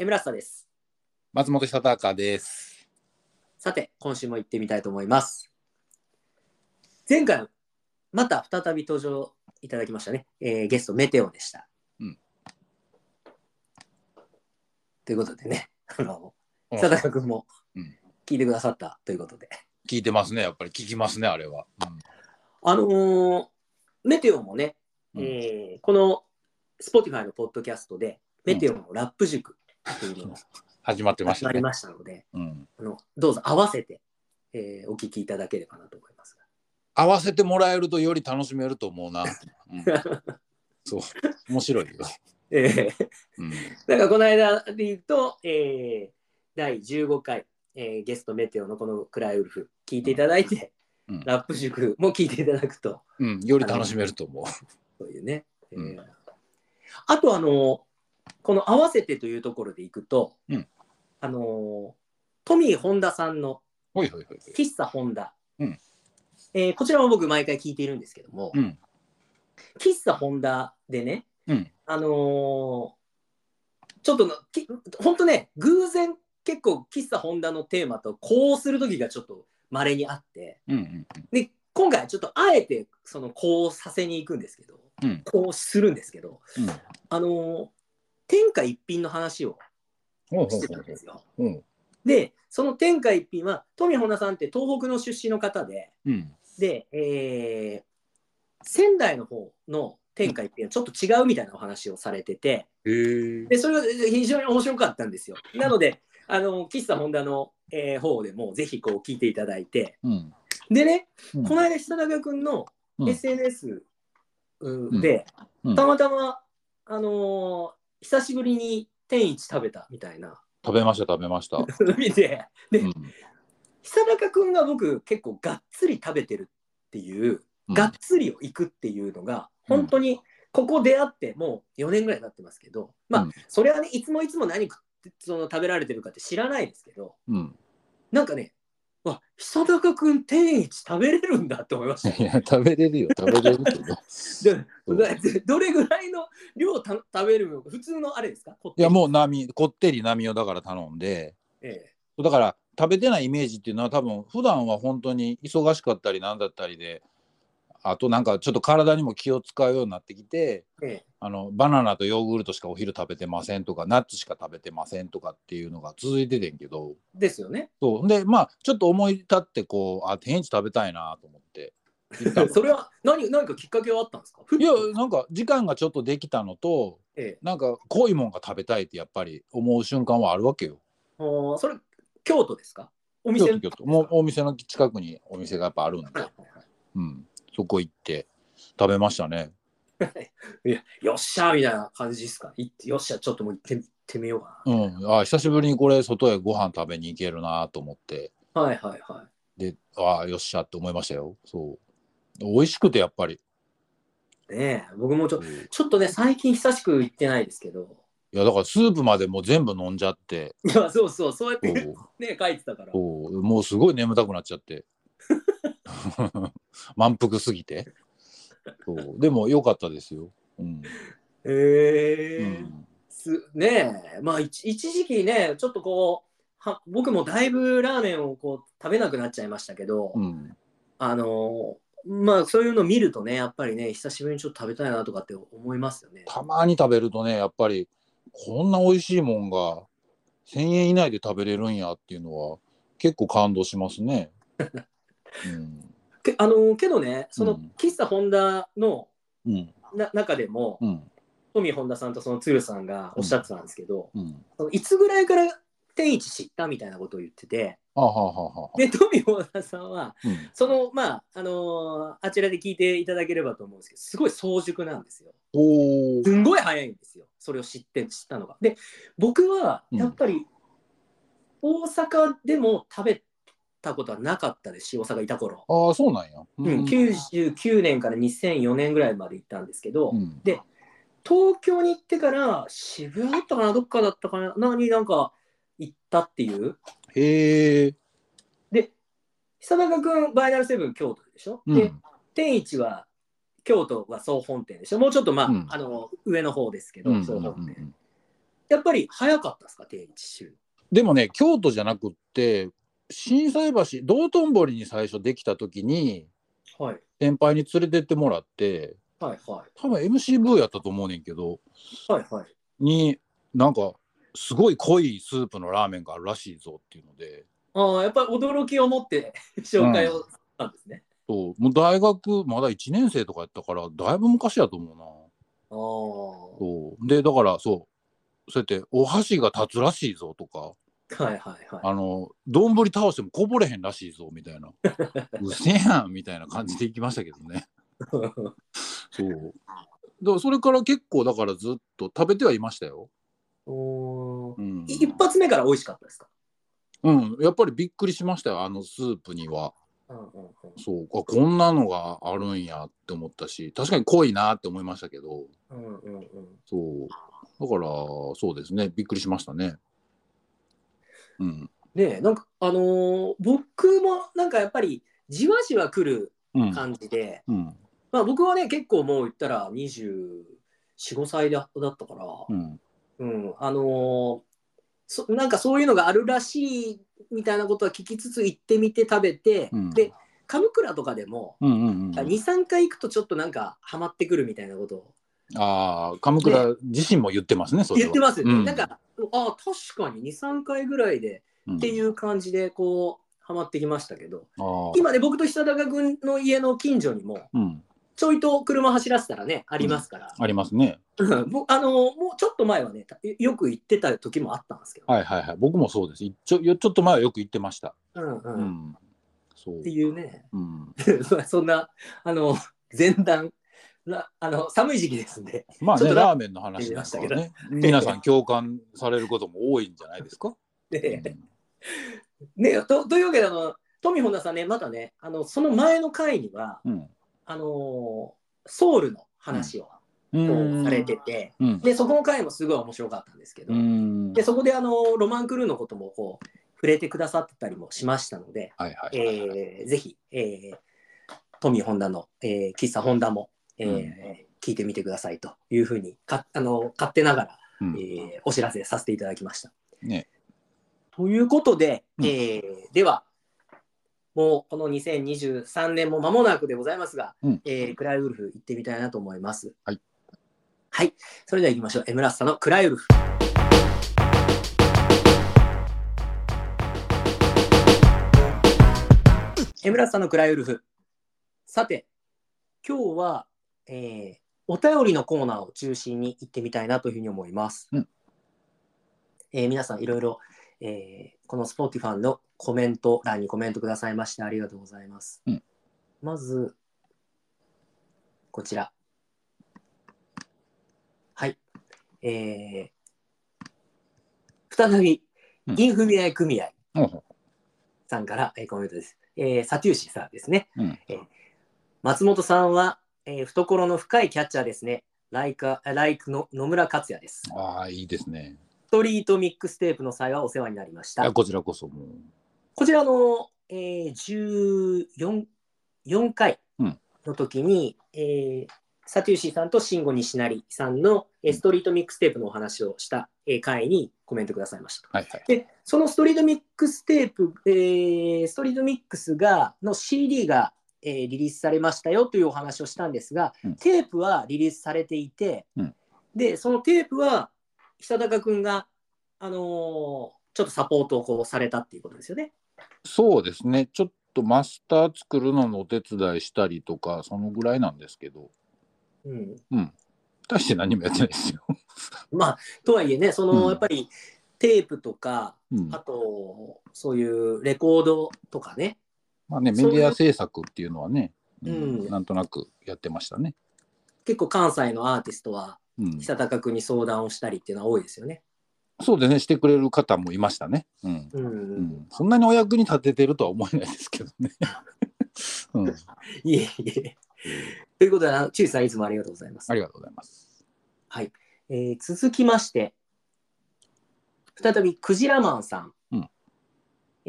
エムラスタです。松本久隆です。さて、今週も行ってみたいと思います。前回、また再び登場いただきましたね。えーゲスト、メテオでした。うんということでね、あの、うん久高君もうん聞いてくださったということで。聞いてますね、やっぱり聞きますね、あれは。あのーメテオもね、うんえーこの Spotify のポッドキャストで、メテオのラップ塾というのが始まってましたね。始まりましたので、うん、あのどうぞ合わせて、えーお聞きいただければなと思います。合わせてもらえるとより楽しめると思うな。うん、そう、面白いよ。えーうん、だからこの間で言うと、えー第15回、えーゲストメテオのこのクライウルフ聞いていただいて、うんラップ塾も聞いていただくとうん、より楽しめると思う。そういうね。えーうんあとあのこの合わせてというところでいくと、うん。あのトミー・ホンダさんの。喫茶ホンダ、うん。えーこちらも僕毎回聞いているんですけども、うん、喫茶ホンダでね、うん、あのーちょっとのき本当ね偶然結構喫茶ホンダのテーマとこうする時がちょっと稀にあってうん、うん、で今回ちょっとあえてそのこうさせに行くんですけどうん、こうするんですけどうん。あのー天下一品の話をしてたんですよ。う。うん、でその天下一品は富本さんって東北の出身の方でうん、で、えー仙台の方の天下一品はちょっと違うみたいなお話をされてて。でそれが非常に面白かったんですよ。なので、あの喫茶ホンダの、えー方でもぜひこう聞いていただいて、うん、でね、うんこの間、久高君のうん SNS で、うんたまたま、あのー久しぶりに天一食べたみたいな。食べました、食べました。見て、で、うん、久高君が僕結構がっつり食べてるっていう、うん。がっつりを行くっていうのが、本当にここ出会ってもう4年ぐらいになってますけど、まあ、うん。それはね、いつもいつも何その食べられてるかって知らないですけど、うん。なんかね、わ、久高君天一食べれるんだって思いました。いや、食べれるよ、食べれるけど。どれぐらいの量た食べるのか、普通のあれですか？いや、もう波、こってり波をだから頼んで。えだから食べてないイメージっていうのは多分普段は本当に忙しかったりなんだったりであとなんかちょっと体にも気を使うようになってきてええあのバナナとヨーグルトしかお昼食べてませんとかナッツしか食べてませんとかっていうのが続いててんけど。えですよね。そう。でまあちょっと思い立ってこうあ天一食べたいなと思って それは何何かきっかけはあったんですか？いやなんか時間がちょっとできたのとええ。なんか濃いもんが食べたいってやっぱり思う瞬間はあるわけよ。それ、京都ですか？お店京都お店の近くにお店がやっぱあるんで。うん、そこ行って食べましたね。いや、よっしゃーみたいな感じですか？行ってよっしゃ、ちょっともう行って行ってみようかうん、あ久しぶりにこれ外へご飯食べに行けるなと思って。な。はいはいはであよっしゃって思いましたよ。そう。美味しくてやっぱり。い。ねえ、僕もちょそういちょっとね、最近久しく行ってないですけど、やだからスープまでもう全部飲んじゃって。いや、そうそう、そうやっそてう。ね、書いてたから。そう。もうすごい眠たくなっちゃって。満腹すぎてそう。でも良かったですよ。うん。へえうん。すねえ、まあ一一時期ね、ちょっとこう、は僕もだいぶラーメンをこう食べなくなっちゃいましたけど、うん。あのまあそういうの見るとね、やっぱりね、久しぶりにちょっと食べたいなとかって思いますよね。たまに食べるとねやっぱりこんな美味しいもんが1,000円以内で食べれるんやっていうのは結構感動しますね。うんけあのけどね、そのうん。喫茶ホンダのうん。な中でも、うん。トミー・ホンダさんとその鶴さんがおっしゃってたんですけど、うん。そのいつぐらいから天一知ったみたいなことを言ってて、で、トミー・ホンダさんは、うん。その、まあ、あのーあちらで聞いていただければと思うんですけど、すごい早熟なんですよ。おすんごい早いんですよ。それを知って、知ったのが。で、僕は、やっぱり、大阪でも食べたことはなかったですし、大阪いた頃。ああそうなんや。うん、99年から2004年ぐらいまで行ったんですけど、うん。で東京に行ってから渋谷だったかなどっかだったかななになんか行ったっていう。へえ。で久高君バイナルセブン京都でしょ、うん。で天一は京都は総本店でしょ？もうちょっとまあ,、うん。あの上の方ですけど、うん総本店、やっぱり早かったですか、定位置知るでもね京都じゃなくって心斎橋道頓堀に最初できた時にの。はい。先輩に連れてってもらってはいは多分 MC ブーやったと思うねんけどい。はいはい。になんかすごい濃いスープのラーメンがあるらしいぞっていうのでああ、やっぱり驚きを持って 紹介をしたんですね。そうもう大学まだ1年生とかやったからだいぶ昔やと思うな。ああ。そうでだからそうそうやってお箸が立つらしいぞとかはいはいはい。あの丼倒してもこぼれへんらしいぞみたいな。うせやんみたいな感じで行きましたけどね。そう。だからそれから結構だからずっと食べてはいましたよ、おー。うん、一発目から美味しかったですか？うん、やっぱりびっくりしましたよあのスープには。うんうんうん。そう。あこんなのがあるんやって思ったし確かに濃いなって思いましたけど。うんうんうん。そう。だからそうですね。びっくりしましたねうん。ねえなんかあのー僕もなんかやっぱりじわじわ来るうん。感じで、うん。まあ僕はね結構もう言ったら245歳だだったから、うん。うん、あのーそなんかそういうのがあるらしいみたいなことは聞きつつ行ってみて食べて、うん。で鎌倉とかでも、うんうんうん23回行くとちょっとなんかハマってくるみたいなことをああ鎌倉自身も言ってますねそれは。言ってます。うん。なんかあ確かに23回ぐらいでっていう感じでこうハマってきましたけど。今ね僕と久高君の家の近所にもうん。ちょいと車走らせたらねありますから、ありますね。うん僕あのもうちょっと前はねたよく行ってた時もあったんですけど、はいはいはい。僕もそうです。いちょちょっと前はよく言ってました。うんうん。うん。そう。っていうね。うん。そんなあの前段らあの寒い時期ですんで。まあねラーメンの話なんかはね皆さん共感されることも多いんじゃないですか、ね。ねとというわけであの富本田さんねまたねあのその前の回にはうん。あのソウルの話をうん。されてて、うん。でそこの回もすごい面白かったんですけど、うん。でそこであのロマンクルーのこともこう触れてくださってたりもしましたので、はいはい、えーぜひ、えー、トミー・ホンダの、えー喫茶ホンダも、えーうん聞いてみてくださいというふうにかあの勝手ながら、うんえーお知らせさせていただきました。ねということで、うんえーではもうこの2023年も間もなくでございますが、うんえークライウルフ行ってみたいなと思います。はい。はい。それでは行きましょう。エムラッサのクライウルフ。エムラッサのクライウルフ。さて、今日は、えーお便りのコーナーを中心に行ってみたいなというふうに思います。うんえー皆さんいろいろ、えーこの Spotify のコメント欄にコメントくださいましてありがとうございます。うんまず、こちら。はい。えー再び、うんインフミアイ組合さんから、えーコメントです。えーサテューシさんですね。ううんえー松本さんは、えー懐の深いキャッチャーですね。ライカ、ライクの野村克也です。ああいいですねストリートミックステープの際はお世話になりました。あこちらこそもうこちらの、えー、14 4回の時に、えーサテューシーさんと慎吾西成さんの、えーストリートミックステープのお話をした、えー回にコメントくださいました。はいはいで、そのストリートミックステープ、えーストリートミックスがの CD が、えーリリースされましたよというお話をしたんですが、うん。テープはリリースされていて、うん。で、そのテープは久高君が、あのーちょっとサポートをこうされたっていうことですよね。そうですね。ちょっとマスター作るののお手伝いしたりとかそのぐらいなんですけど。うん、うん。大して何もやってないですよ、まあとはいえねその、うん。やっぱりテープとかうん。あとそういうレコードとかねまあねメディア制作っていうのはね、うんうん。なんとなくやってましたね、結構関西のアーティストはうん、久高君に相談をしたりっていうのは多いですよね。そうでねしてくれる方もいましたね、うん。うん。うん、そんなにお役に立ててるとは思えないですけどね、うん、いえいえ。ということで、チューさんいつもありがとうございます。あ。りがとうございます。はい。えー続きまして、再びクジラマンさん。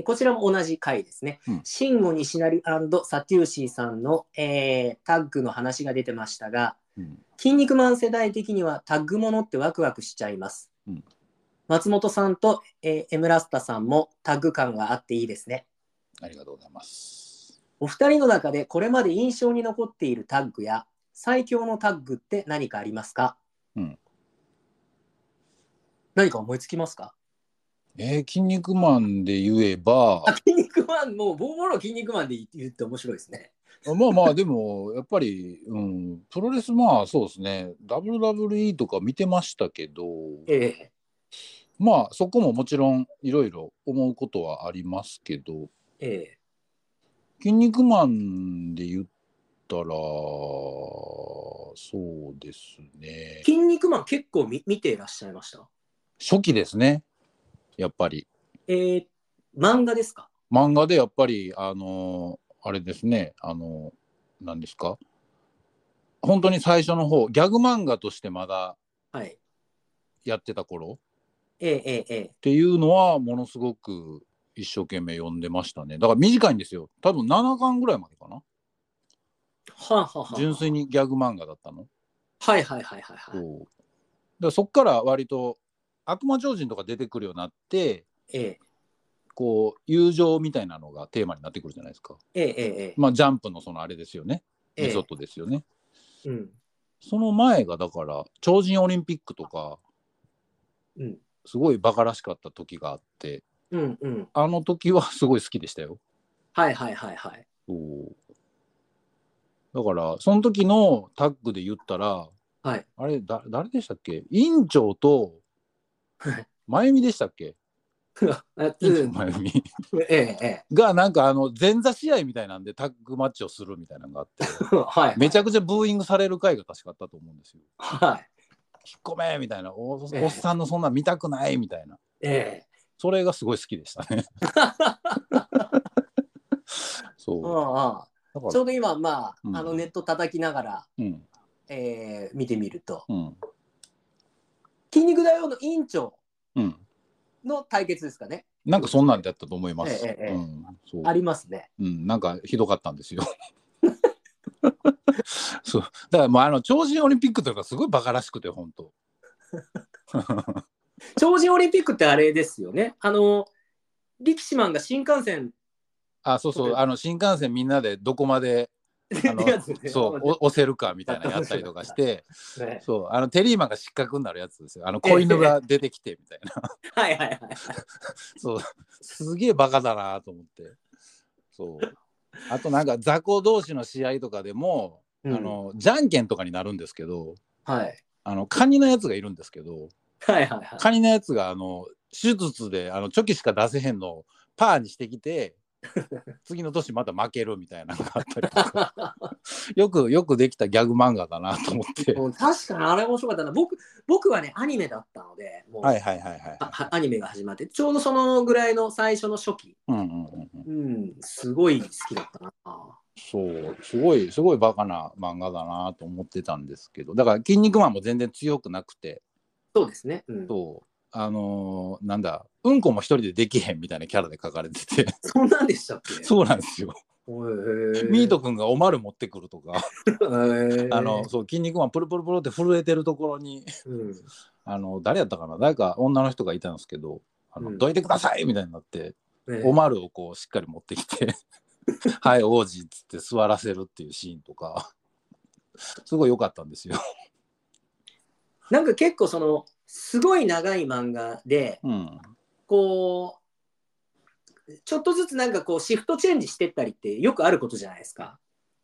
こちらも同じ回ですねうん。シンゴ西成サテューシーさんの、えータッグの話が出てましたが、うん筋肉マン世代的にはタッグものってワクワクしちゃいます。うん松本さんと、えー、エムラスタさんもタッグ感があっていいですね。ありがとうございます。お二人の中でこれまで印象に残っているタッグや最強のタッグって何かありますか？うん。何か思いつきますか？えー、筋肉マンで言えばあ、筋肉マン、もうボーボロ筋肉マンで言って面白いですね。まあまあでもやっぱり、うん、プロレスまあそうですね。WWE とか見てましたけどええ。まあそこももちろんいろいろ思うことはありますけどええ「筋肉マン」で言ったらそうですね。筋肉マン結構見見ていらっしゃいました？初期ですねやっぱり。えー、漫画ですか？漫画でやっぱりあのあれですね。あの何ですか？本当に最初の方ギャグ漫画としてまだはい。やってた頃ええええええ。っていうのはものすごく一生懸命読んでましたね。だから短いんですよ。多分7巻ぐらいまでかな。はあ、はあはあ、純粋にギャグ漫画だったの。はいはいはいはいはい。だからそっから割と悪魔超人とか出てくるようになってええ。こう友情みたいなのがテーマになってくるじゃないですか。えええまあジャンプのそのあれですよね。ええ。メソッドですよね、うん。その前がだから超人オリンピックとかうん。すごいバカらしかった時があってうんうん。あの時はすごい好きでしたよ。はいはいはいはい。そう。だからその時のタッグで言ったらはい。あれだ誰でしたっけ？院長とはい真由美でしたっけ？真由美えええがなんかあの前座試合みたいなんでタッグマッチをするみたいなのがあって。え はい。めちゃくちゃブーイングされる回が確かあったと思うんですよ。はい。引っ込めみたいな。おええ。おっさんのそんなん見たくないみたいな。ええ。それがすごい好きでしたね。そう。うんうん。だからちょうど今、まあ、うん。あのネット叩きながら、うん。えー見てみると、うん筋肉大王の委員長うんの対決ですかね。なんかそんなんだったと思います。ええええうんそうありますね。うん、なんかひどかったんですよ。そうだからもうあの超人オリンピックとかすごいバカらしくて本当。超人オリンピックってあれですよね。あの、力士マンが新幹線あそうそうあの新幹線みんなでどこまで そうお押せるかみたいなのやったりとかして ね。そうあのテリーマンが失格になるやつですよ。あの子犬が出てきてみたいな。はいはいはい。そう。すげえバカだなと思って。そう。あとなんか雑魚同士の試合とかでも、うん。あのじゃんけんとかになるんですけどはい。あのカニのやつがいるんですけどはいはいはい。カニのやつがあの手術であのチョキしか出せへんのをパーにしてきて 次の年また負けるみたいなのがあったりとか。よくよくできたギャグ漫画だなと思って。確かにあれ面白かったな。僕僕はね、アニメだったので、もう、はいはいはいはいアニメが始まって、ちょうどそのぐらいの最初の初期、うんうんうんうん。うん、すごい好きだったな。そう。すごいすごいバカな漫画だなと思ってたんですけど。だから「筋肉マン」も全然強くなくて。そうですね。うん、そうあのーなんだうんこも一人でできへんみたいなキャラで書かれてて。そんなんでしたっけ？そうなんですよ。ミート君がおまる持ってくるとか。あのそう筋肉マンプルプルプルって震えてるところに。うん、あの誰やったかな？誰か女の人がいたんですけど「あのうん。どいてください!」みたいになって、ね。おまるをこうしっかり持ってきて「はい王子」っつって座らせるっていうシーンとか。すごい良かったんですよ。なんか結構そのすごい長い漫画でうん、こうちょっとずつなんかこうシフトチェンジしてったりってよくあることじゃないですか。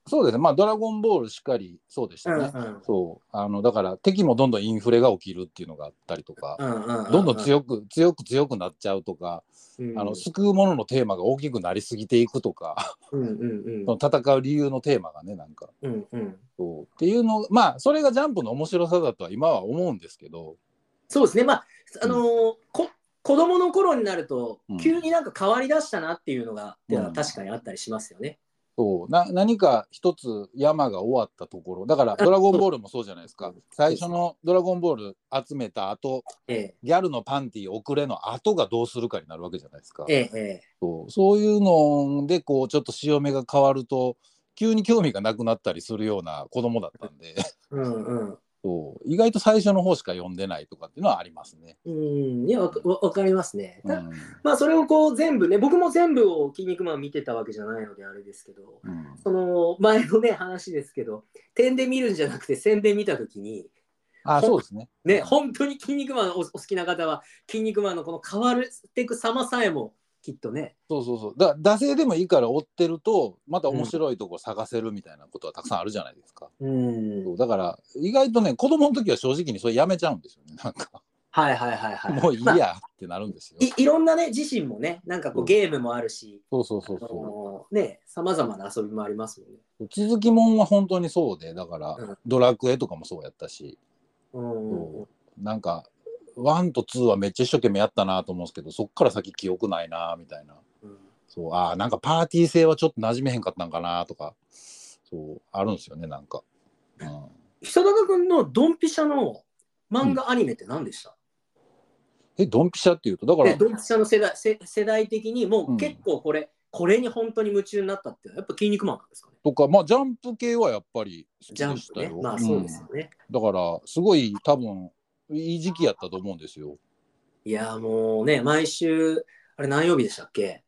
そうですね。まあ「ドラゴンボール」しっかりそうでしたね。うんうん。そう。あのだから敵もどんどんインフレが起きるっていうのがあったりとか、うんうんうどんどん強く強く強くなっちゃうとか、うん。あの救うもののテーマが大きくなりすぎていくとかうんうんその戦う理由のテーマがねなんか。うんうん。うんそう。っていうのまあそれがジャンプの面白さだとは今は思うんですけどそうですね。まああのーこ子供の頃になるとうん。急になんか変わりだしたなっていうのが、うん。確かにあったりしますよね。そう。な何か一つ山が終わったところ。だから「ドラゴンボール」もそうじゃないですか。最初の「ドラゴンボール」集めた後えギャルのパンティ遅れの後がどうするかになるわけじゃないですか。ええええ。そう。そういうのでこうちょっと潮目が変わると急に興味がなくなったりするような子供だったんで。うんうんそう意外と最初の方しか読んでないとかっていうのはありますね。うん、いや、わかりますね。たうんまあ、それをこう全部ね、僕も全部を筋肉マン見てたわけじゃないのであれですけど、うんその前のね、話ですけど、点で見るんじゃなくて線で見たときに、あそうですね。ね、本当に筋肉マンおお好きな方は、筋肉マンのこの変わっていく様さえも、きっとね、そうそうそう。だから、惰性でもいいから追ってると、また面白いとこ探せるみたいなことはたくさんあるじゃないですか。うんそうだから、意外とね、子供の時は正直にそれやめちゃうんですよね。なんか、はいはいはいはい。もういいまあやってなるんですよ。いいろんなね、自身もね、なんかこううんゲームもあるし、そうそうそうあそのね、さまざまな遊びもありますもんね。う。続きもんは本当にそうで、だから、うんドラクエとかもそうやったし、うんなんか、ワンとツーはめっちゃ一生懸命やったなと思うんですけど、そっから先記憶ないなみたいな。うんそう、ああ、なんかパーティー性はちょっと馴染めへんかったんかなとか、そう、あるんですよね、なんか。うん久高君のドンピシャの漫画アニメって何でした、え、ドンピシャっていうと、だからで、ドンピシャの世代世世代的にもううん結構これ、これに本当に夢中になったってやっぱキン肉マンなんですかね？とか、まあ、ジャンプ系はやっぱり好きジャンプねでしたよ。。まあそうですよね。うんだから、すごい多分、いい時期やったと思うんですよ。いやもうね、毎週、あれ何曜日でしたっけ？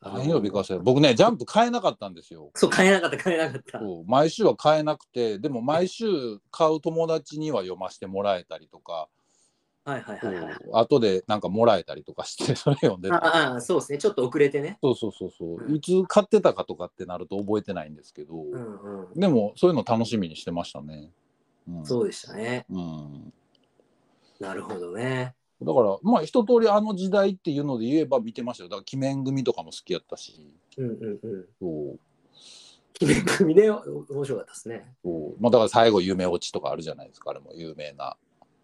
何曜日かしら。僕ね、ジャンプ買えなかったんですよ。そう、買えなかった、買えなかった。そう毎週は買えなくて、でも毎週買う友達には読ませてもらえたりとか、はいはいはいはい。後でなんかもらえたりとかして、それ読んでた。ああ、そうですね。ちょっと遅れてね。そうそうそうそう、うんいつ買ってたかとかってなると覚えてないんですけど、うんうん。でもそういうの楽しみにしてましたね。うん、そうでしたね。うん、なるほどね。だからまあ一通りあの時代っていうので言えば見てましたよ。だから鬼面組とかも好きやったし。うんうんうん。そう。決め組ね、お面白かったですね。そう、まあ、だから最後夢落ちとかあるじゃないですか。あれも有名な、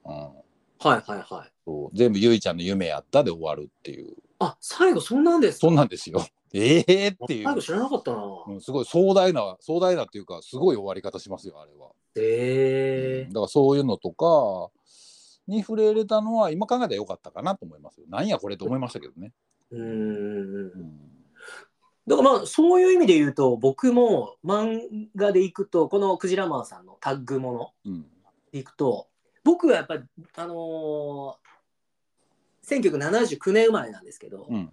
うん、はいはいはい。そう。全部ゆいちゃんの夢やったで終わるっていう。あ、最後そんなんですか？そんなんですよ。え えー、っていう、最後知らなかったな。うん、すごい壮大な壮大なっていうかすごい終わり方しますよあれは。へえだからそういうのとかに触れれたのは今考えたらよかったかなと思いますよ。なんやこれと思いましたけどね。うだからまあそういう意味で言うと僕も漫画でいくとこのクジラマンさんのタッグものうん、でいくと僕はやっぱりあのー、1979年生まれなんですけど、うん。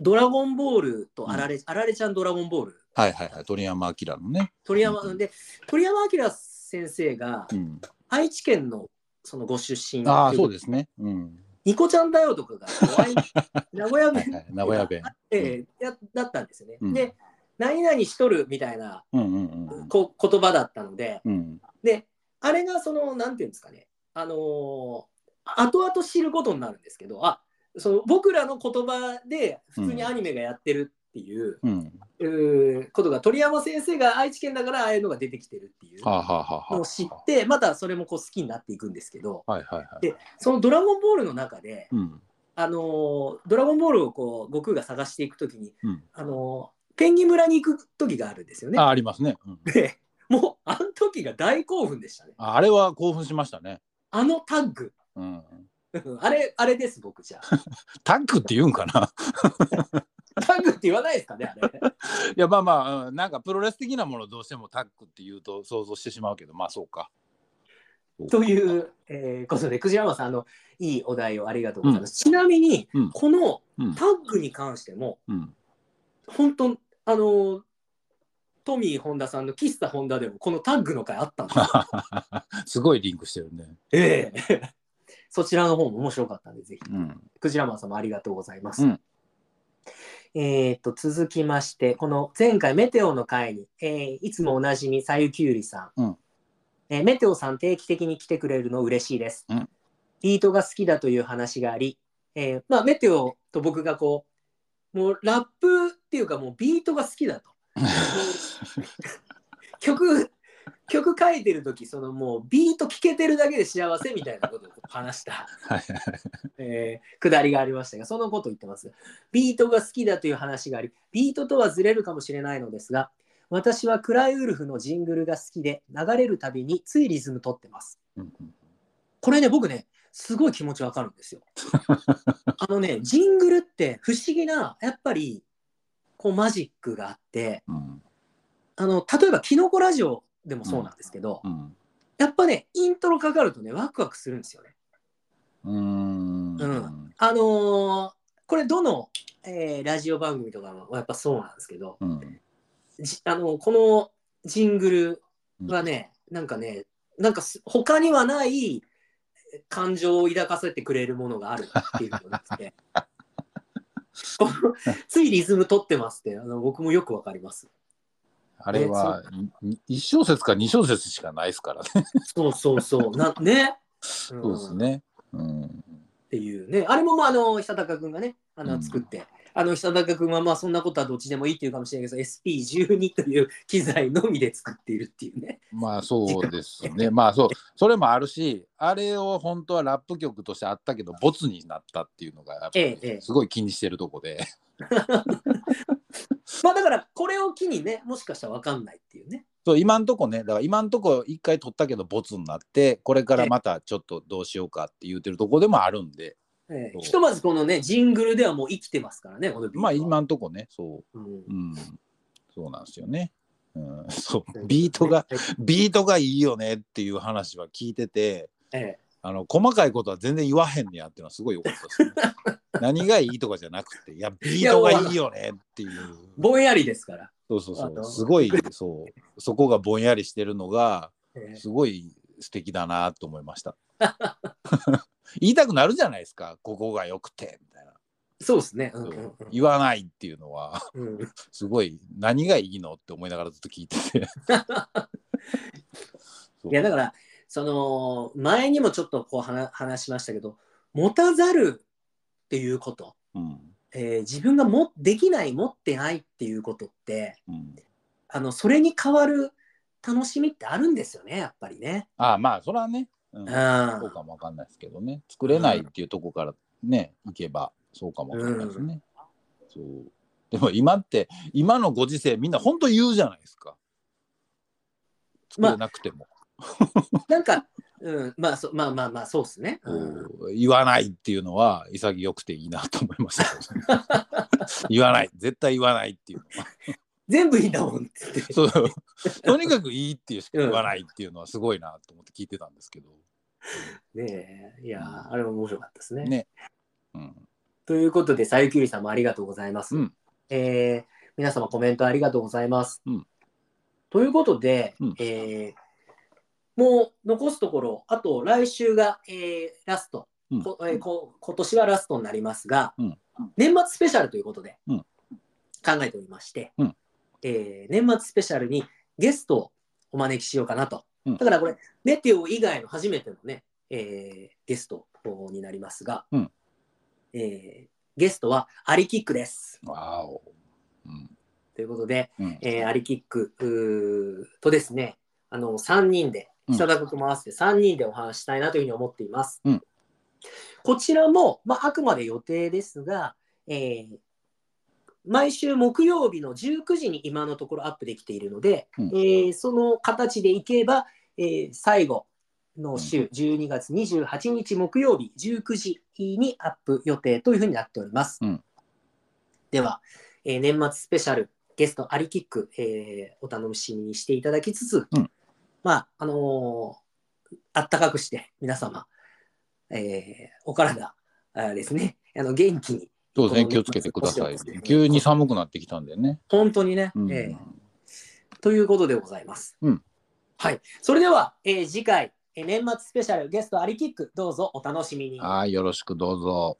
ドラゴンボールとあられ、あられちゃんドラゴンボールはいはいはい。鳥山明のね。鳥山、うんで鳥山明先生がうん、愛知県のそのご出身ああ、そうでですね。うん。ニコちゃんだよとかが 名古屋弁名古屋弁。ええやだったんですよね。うんで何々しとるみたいなうんうんうんこ言葉だったのでうん。であれがそのなんていうんですかねあのー後々知ることになるんですけどあその僕らの言葉で普通にアニメがやってるっていう,、うん。ことが鳥山先生が愛知県だからああいうのが出てきてるっていうのを知ってまたそれもこう好きになっていくんですけどあ、はいはいはい。でその「ドラゴンボール」の中で、うん。あのードラゴンボールをこう悟空が探していくときに、うんあのーペンギン村に行く時があるんですよね。あありますね。うん、でもうあの時が大興奮でしたね。ああれは興奮しましたね。あのタッグ。うん。あれ、あれです、僕じゃあ。タッグって言うんかなタッグって言わないですかね、あれ。いやまあまあ、うん、なんかプロレス的なものどうしてもタッグって言うと想像してしまうけどまあそうか。という、えーことで、クジラマさん、あの、いいお題をありがとうございます。ちなみに、うんこのうんタッグに関しても、うん、本当あの、トミー・ホンダさんの喫茶ホンダでも、このタッグの回あったんですよ。すごいリンクしてるね。ええ そちらの方も面白かったんで、ぜひ。うん。クジラマンさんもありがとうございます。うんえー、と続きまして、この前回メテオの回に、えーいつもおなじみさゆきゅうりさん、うんえーメテオさん定期的に来てくれるの嬉しいです。うんビートが好きだという話があり、えーまあ、メテオと僕がこう、もうラップっていうかもうビートが好きだと。曲曲書いてる時そのもうビート聴けてるだけで幸せみたいなことを話したはいはいえー、くだりがありましたが、そのことを言ってます。ビートが好きだという話があり、ビートとはずれるかもしれないのですが、私はクライウルフのジングルが好きで、流れるたびについリズム取ってます。うんうんこれね、僕ね、すごい気持ちわかるんですよ。あのね、ジングルって不思議な、やっぱり、こうマジックがあって、うんあの例えば、キノコラジオでもそうなんですけど、うんやっぱね、イントロかかるとね、ワクワクするんですよね。うーん。うんあのーこれどの、えーラジオ番組とかもやっぱそうなんですけど、うん。じあのこのジングルはね、なんかね、なんかす他にはない感情を抱かせてくれるものがあるっていうのがあって、ついリズム取ってますってあの僕もよくわかります。あれは、い一小節か二小節しかないですからね。そうそうそう。なね。そうですね。うん。っていうね、あれもまああの久高君がね、あうんの作って、あの久高君はまあそんなことはどっちでもいいっていうかもしれないけど、SP12 という機材のみで作っているっていうね。まあそうですね。まあそう、それもあるし、あれを本当はラップ曲としてあったけど、ボツになったっていうのが、すごい気にしてるとこで。まあだからこれを機にね、もしかしたら分かんないっていうね。そう今んとこね、だから今んとこ一回撮ったけどボツになって、これからまたちょっとどうしようかって言ってるとこでもあるんで、ええ。ひとまずこのね、ジングルではもう生きてますからね、このまあ今んとこね、そう。うん。うん、そうなんですよね。うん、そう。ビートが、ビートがいいよねっていう話は聞いててええあの細かいことは全然言わへんねやっていうのはすごい良かったです、ね、何がいいとかじゃなくていやビートがいいよねっていう。ぼんやりですから。そうそうそう。すごいそう。そこがぼんやりしてるのがええ。すごい素敵だなと思いました。言いたくなるじゃないですか。ここが良くてみたいな、そうですね。うんそううん。言わないっていうのは。すごい何がいいのって思いながらずっと聞いてて。いやだからその前にもちょっとこう話話しましたけど持たざるっていうこと、うん。えー自分がもできない持ってないっていうことってうん。あのそれに変わる楽しみってあるんですよねやっぱりね。ああまあそれはね、うん、うん。そうかもわかんないですけどね。作れないっていうとこからね行けばそうかもわかんないですね、そう。でも今って今のご時世みんな本当言うじゃないですか。作れなくても、なんか、うん、まあそまあまあまあそうですね。うん。言わないっていうのは潔くていいなと思いました 言わない。絶対言わないっていうのは。全部いいんだもんっつって。そう。とにかくいいっていうしか言わないっていうのはすごいなと思って聞いてたんですけど、ねえ。いやーあれも面白かったですね。ね。うん、ということで、さゆきゅうりさんもありがとうございます。うん。えー皆様コメントありがとうございます。うん。ということで、うん。えーもう残すところ、あと来週が、えーラスト、うん。こえーこ、今年はラストになりますが、うん。年末スペシャルということで、うん。考えておりまして、うん。えー年末スペシャルにゲストをお招きしようかなと。うん。だからこれ、メテオ以外の初めてのね、えーゲストになりますが、うん。えーゲストはアリキックです。わお、うん。ということで、うん。えーアリキックとですね、あの3人で、うん。久田君も合わせて3人でお話ししたいなというふうに思っています。うん。こちらも、まあ、あくまで予定ですが、えー毎週木曜日の19時に今のところアップできているので、うん。えーその形でいけば、えー最後の週、12月28日木曜日19時にアップ予定というふうになっております。うん。では、えー年末スペシャルゲストアリキック、えーお楽しみにしていただきつつ、うんまああのーあったかくして皆様、えーお体あですねあの元気にそうですね、気をつけてください。急に寒くなってきたんでね。本当にね、うんえーということでございます。うんはい、それでは、えー次回、えー年末スペシャルゲストアリキックどうぞお楽しみに。はい、よろしくどうぞ。